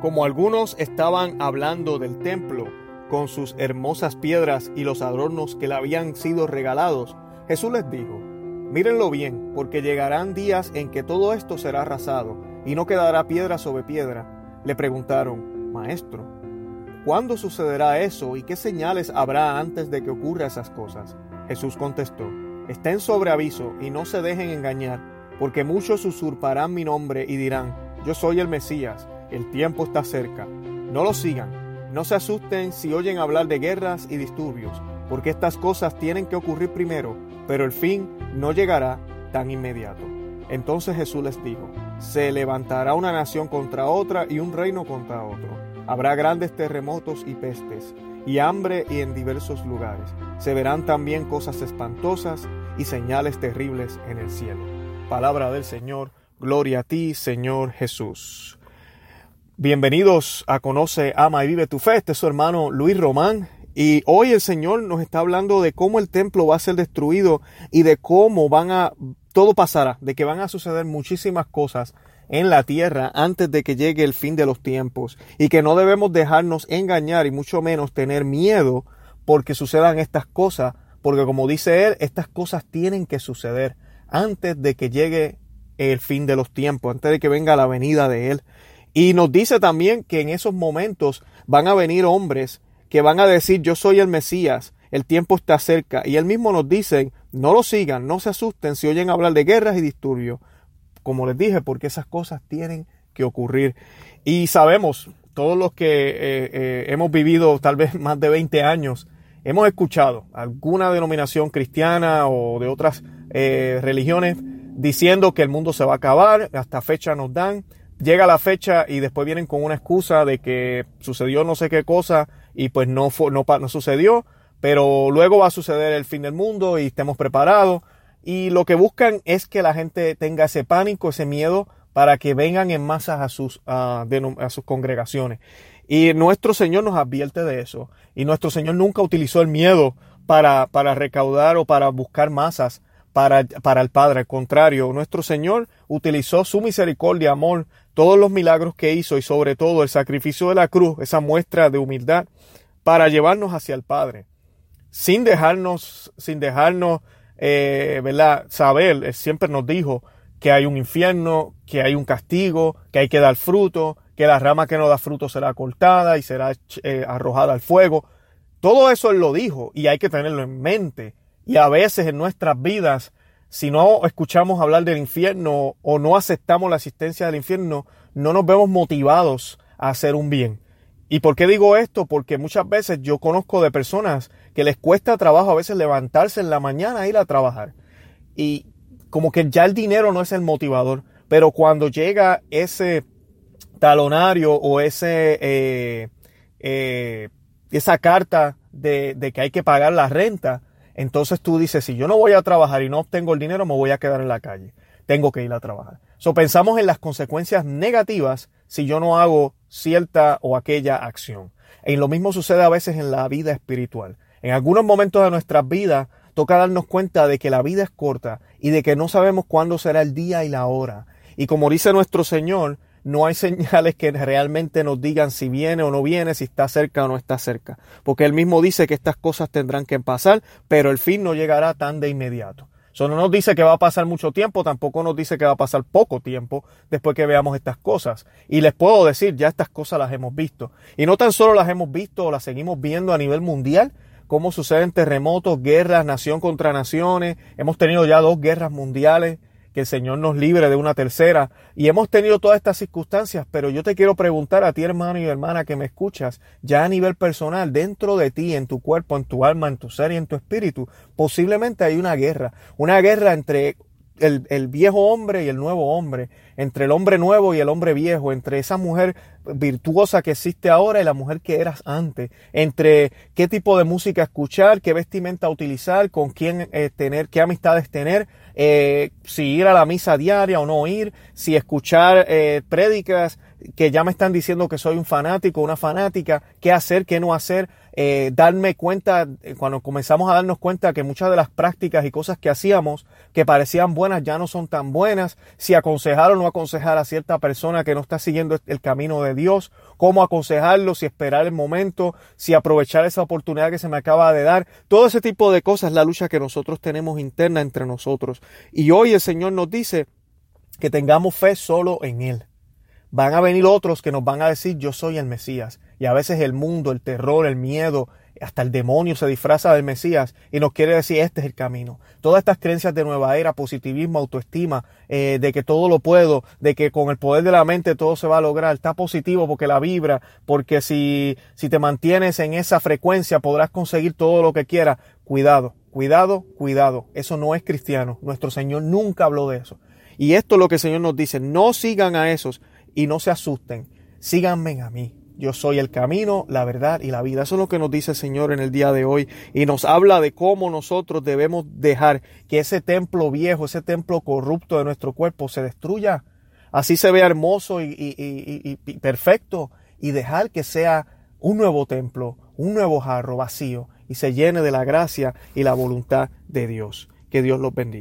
Como algunos estaban hablando del templo con sus hermosas piedras y los adornos que le habían sido regalados, Jesús les dijo, mírenlo bien, porque llegarán días en que todo esto será arrasado y no quedará piedra sobre piedra. Le preguntaron, Maestro, ¿cuándo sucederá eso y qué señales habrá antes de que ocurra esas cosas? Jesús contestó, estén sobre aviso y no se dejen engañar, porque muchos usurparán mi nombre y dirán, yo soy el Mesías el tiempo está cerca. No lo sigan. No se asusten si oyen hablar de guerras y disturbios, porque estas cosas tienen que ocurrir primero, pero el fin no llegará tan inmediato. Entonces Jesús les dijo, se levantará una nación contra otra y un reino contra otro. Habrá grandes terremotos y pestes, y hambre y en diversos lugares. Se verán también cosas espantosas y señales terribles en el cielo. Palabra del Señor, gloria a ti, Señor Jesús. Bienvenidos a Conoce, Ama y Vive tu Fe. Este es su hermano Luis Román. Y hoy el Señor nos está hablando de cómo el templo va a ser destruido y de cómo van a, todo pasará, de que van a suceder muchísimas cosas en la tierra antes de que llegue el fin de los tiempos y que no debemos dejarnos engañar y mucho menos tener miedo porque sucedan estas cosas, porque como dice él, estas cosas tienen que suceder antes de que llegue el fin de los tiempos, antes de que venga la venida de él. Y nos dice también que en esos momentos van a venir hombres que van a decir yo soy el Mesías, el tiempo está cerca. Y él mismo nos dice, no lo sigan, no se asusten si oyen hablar de guerras y disturbios. Como les dije, porque esas cosas tienen que ocurrir. Y sabemos, todos los que eh, eh, hemos vivido tal vez más de 20 años, hemos escuchado alguna denominación cristiana o de otras eh, religiones diciendo que el mundo se va a acabar, hasta fecha nos dan, llega la fecha y después vienen con una excusa de que sucedió no sé qué cosa y pues no, fue, no, no sucedió, pero luego va a suceder el fin del mundo y estemos preparados. Y lo que buscan es que la gente tenga ese pánico, ese miedo, para que vengan en masas a sus, a, a sus congregaciones. Y nuestro Señor nos advierte de eso. Y nuestro Señor nunca utilizó el miedo para, para recaudar o para buscar masas para, para el Padre. Al contrario, nuestro Señor utilizó su misericordia, amor, todos los milagros que hizo y sobre todo el sacrificio de la cruz, esa muestra de humildad, para llevarnos hacia el Padre. Sin dejarnos, sin dejarnos, eh, ¿verdad? Saber, Él siempre nos dijo que hay un infierno, que hay un castigo, que hay que dar fruto, que la rama que no da fruto será cortada y será eh, arrojada al fuego. Todo eso Él lo dijo y hay que tenerlo en mente. Y a veces en nuestras vidas si no escuchamos hablar del infierno o no aceptamos la existencia del infierno, no nos vemos motivados a hacer un bien. ¿Y por qué digo esto? Porque muchas veces yo conozco de personas que les cuesta trabajo a veces levantarse en la mañana e ir a trabajar. Y como que ya el dinero no es el motivador, pero cuando llega ese talonario o ese, eh, eh, esa carta de, de que hay que pagar la renta, entonces tú dices, si yo no voy a trabajar y no obtengo el dinero, me voy a quedar en la calle. Tengo que ir a trabajar. So pensamos en las consecuencias negativas si yo no hago cierta o aquella acción. Y lo mismo sucede a veces en la vida espiritual. En algunos momentos de nuestras vidas toca darnos cuenta de que la vida es corta y de que no sabemos cuándo será el día y la hora. Y como dice nuestro Señor, no hay señales que realmente nos digan si viene o no viene, si está cerca o no está cerca. Porque él mismo dice que estas cosas tendrán que pasar, pero el fin no llegará tan de inmediato. Eso no nos dice que va a pasar mucho tiempo, tampoco nos dice que va a pasar poco tiempo después que veamos estas cosas. Y les puedo decir, ya estas cosas las hemos visto. Y no tan solo las hemos visto o las seguimos viendo a nivel mundial, cómo suceden terremotos, guerras, nación contra naciones. Hemos tenido ya dos guerras mundiales que el Señor nos libre de una tercera. Y hemos tenido todas estas circunstancias, pero yo te quiero preguntar a ti, hermano y hermana, que me escuchas, ya a nivel personal, dentro de ti, en tu cuerpo, en tu alma, en tu ser y en tu espíritu, posiblemente hay una guerra, una guerra entre el, el, viejo hombre y el nuevo hombre, entre el hombre nuevo y el hombre viejo, entre esa mujer virtuosa que existe ahora y la mujer que eras antes, entre qué tipo de música escuchar, qué vestimenta utilizar, con quién eh, tener, qué amistades tener, eh, si ir a la misa diaria o no ir, si escuchar eh, prédicas que ya me están diciendo que soy un fanático, una fanática, qué hacer, qué no hacer, eh, darme cuenta, eh, cuando comenzamos a darnos cuenta que muchas de las prácticas y cosas que hacíamos que parecían buenas ya no son tan buenas, si aconsejar o no aconsejar a cierta persona que no está siguiendo el camino de Dios, cómo aconsejarlo, si esperar el momento, si aprovechar esa oportunidad que se me acaba de dar, todo ese tipo de cosas la lucha que nosotros tenemos interna entre nosotros. Y hoy el Señor nos dice que tengamos fe solo en Él van a venir otros que nos van a decir yo soy el Mesías. Y a veces el mundo, el terror, el miedo, hasta el demonio se disfraza del Mesías y nos quiere decir este es el camino. Todas estas creencias de nueva era, positivismo, autoestima, eh, de que todo lo puedo, de que con el poder de la mente todo se va a lograr, está positivo porque la vibra, porque si, si te mantienes en esa frecuencia podrás conseguir todo lo que quieras. Cuidado, cuidado, cuidado. Eso no es cristiano. Nuestro Señor nunca habló de eso. Y esto es lo que el Señor nos dice, no sigan a esos y no se asusten, síganme a mí. Yo soy el camino, la verdad y la vida. Eso es lo que nos dice el Señor en el día de hoy y nos habla de cómo nosotros debemos dejar que ese templo viejo, ese templo corrupto de nuestro cuerpo se destruya. Así se vea hermoso y, y perfecto y dejar que sea un nuevo templo, un nuevo jarro vacío y se llene de la gracia y la voluntad de Dios. Que Dios los bendiga.